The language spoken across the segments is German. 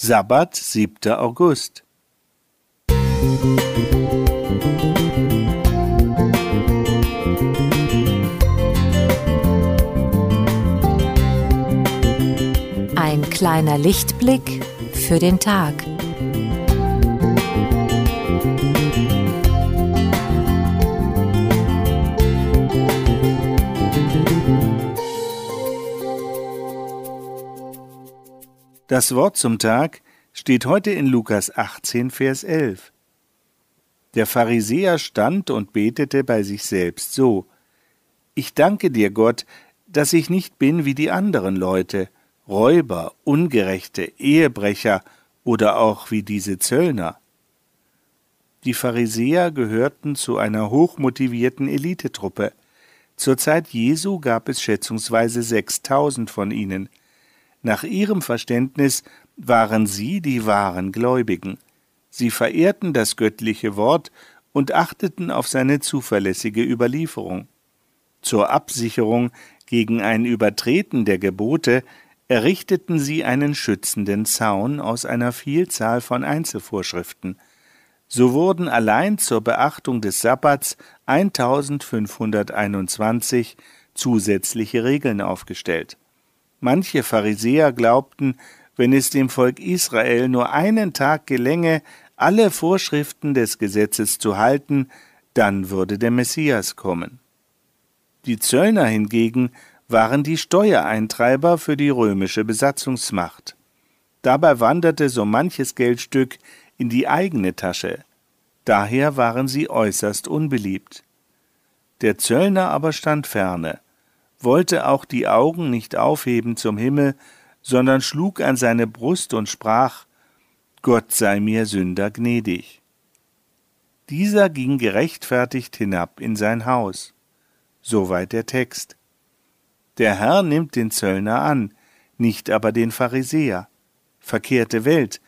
Sabbat, 7. August. Ein kleiner Lichtblick für den Tag. Das Wort zum Tag steht heute in Lukas 18, Vers 11. Der Pharisäer stand und betete bei sich selbst so: Ich danke dir, Gott, dass ich nicht bin wie die anderen Leute, Räuber, Ungerechte, Ehebrecher oder auch wie diese Zöllner. Die Pharisäer gehörten zu einer hochmotivierten Elitetruppe. Zur Zeit Jesu gab es schätzungsweise sechstausend von ihnen. Nach ihrem Verständnis waren sie die wahren Gläubigen. Sie verehrten das göttliche Wort und achteten auf seine zuverlässige Überlieferung. Zur Absicherung gegen ein Übertreten der Gebote errichteten sie einen schützenden Zaun aus einer Vielzahl von Einzelvorschriften. So wurden allein zur Beachtung des Sabbats 1521 zusätzliche Regeln aufgestellt. Manche Pharisäer glaubten, wenn es dem Volk Israel nur einen Tag gelänge, alle Vorschriften des Gesetzes zu halten, dann würde der Messias kommen. Die Zöllner hingegen waren die Steuereintreiber für die römische Besatzungsmacht. Dabei wanderte so manches Geldstück in die eigene Tasche. Daher waren sie äußerst unbeliebt. Der Zöllner aber stand ferne wollte auch die Augen nicht aufheben zum Himmel, sondern schlug an seine Brust und sprach Gott sei mir Sünder gnädig. Dieser ging gerechtfertigt hinab in sein Haus. Soweit der Text. Der Herr nimmt den Zöllner an, nicht aber den Pharisäer. Verkehrte Welt,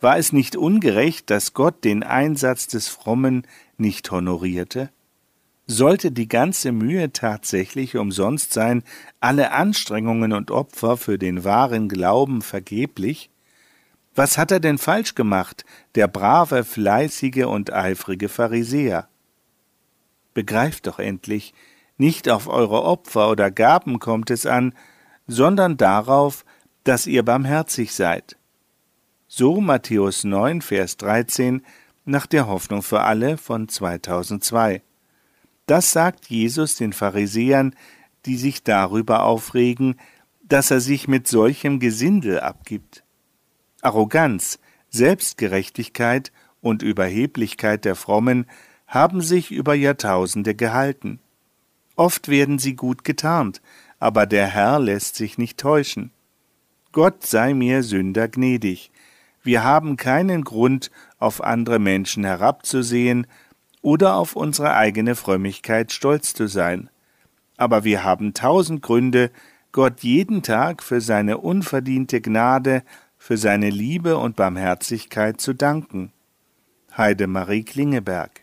war es nicht ungerecht, dass Gott den Einsatz des Frommen nicht honorierte? Sollte die ganze Mühe tatsächlich umsonst sein, alle Anstrengungen und Opfer für den wahren Glauben vergeblich? Was hat er denn falsch gemacht, der brave, fleißige und eifrige Pharisäer? Begreift doch endlich, nicht auf eure Opfer oder Gaben kommt es an, sondern darauf, dass ihr barmherzig seid. So Matthäus 9, Vers 13 nach der Hoffnung für alle von 2002. Das sagt Jesus den Pharisäern, die sich darüber aufregen, dass er sich mit solchem Gesindel abgibt. Arroganz, Selbstgerechtigkeit und Überheblichkeit der Frommen haben sich über Jahrtausende gehalten. Oft werden sie gut getarnt, aber der Herr lässt sich nicht täuschen. Gott sei mir Sünder gnädig. Wir haben keinen Grund, auf andere Menschen herabzusehen oder auf unsere eigene Frömmigkeit stolz zu sein. Aber wir haben tausend Gründe, Gott jeden Tag für seine unverdiente Gnade, für seine Liebe und Barmherzigkeit zu danken. Heidemarie Klingeberg